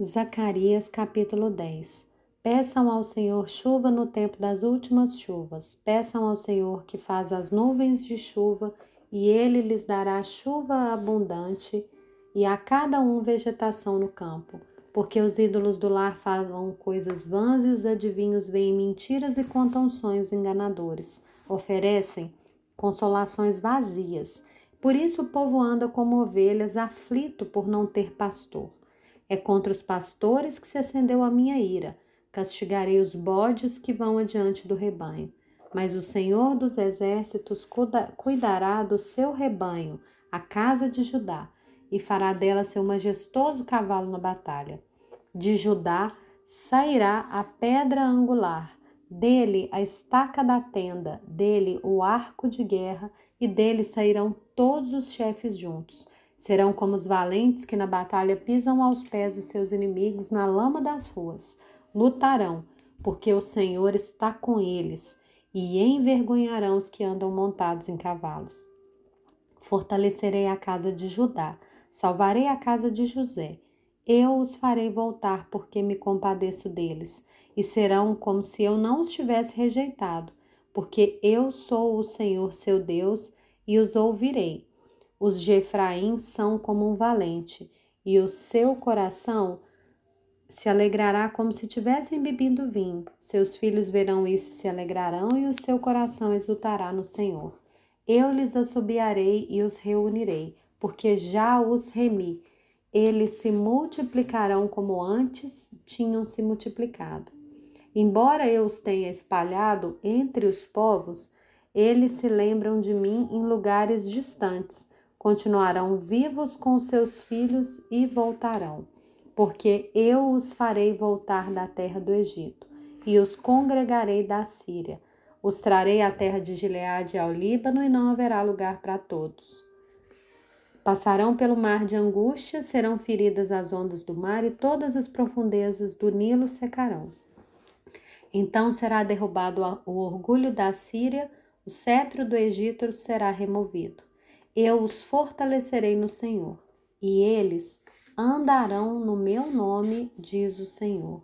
Zacarias capítulo 10 Peçam ao Senhor chuva no tempo das últimas chuvas. Peçam ao Senhor que faz as nuvens de chuva, e ele lhes dará chuva abundante, e a cada um vegetação no campo. Porque os ídolos do lar falam coisas vãs e os adivinhos veem mentiras e contam sonhos enganadores. Oferecem consolações vazias. Por isso o povo anda como ovelhas, aflito por não ter pastor. É contra os pastores que se acendeu a minha ira. Castigarei os bodes que vão adiante do rebanho. Mas o Senhor dos exércitos cuidará do seu rebanho, a casa de Judá, e fará dela seu majestoso cavalo na batalha. De Judá sairá a pedra angular, dele a estaca da tenda, dele o arco de guerra, e dele sairão todos os chefes juntos. Serão como os valentes que na batalha pisam aos pés os seus inimigos na lama das ruas. Lutarão, porque o Senhor está com eles, e envergonharão os que andam montados em cavalos. Fortalecerei a casa de Judá, salvarei a casa de José. Eu os farei voltar, porque me compadeço deles, e serão como se eu não os tivesse rejeitado, porque eu sou o Senhor seu Deus, e os ouvirei os de Efraim são como um valente, e o seu coração se alegrará como se tivessem bebido vinho. Seus filhos verão isso e se alegrarão, e o seu coração exultará no Senhor. Eu lhes assobiarei e os reunirei, porque já os remi. Eles se multiplicarão como antes tinham se multiplicado. Embora eu os tenha espalhado entre os povos, eles se lembram de mim em lugares distantes continuarão vivos com seus filhos e voltarão, porque eu os farei voltar da terra do Egito e os congregarei da Síria. Os trarei à terra de Gileade e ao Líbano e não haverá lugar para todos. Passarão pelo mar de angústia, serão feridas as ondas do mar e todas as profundezas do Nilo secarão. Então será derrubado o orgulho da Síria, o cetro do Egito será removido. Eu os fortalecerei no Senhor, e eles andarão no meu nome, diz o Senhor.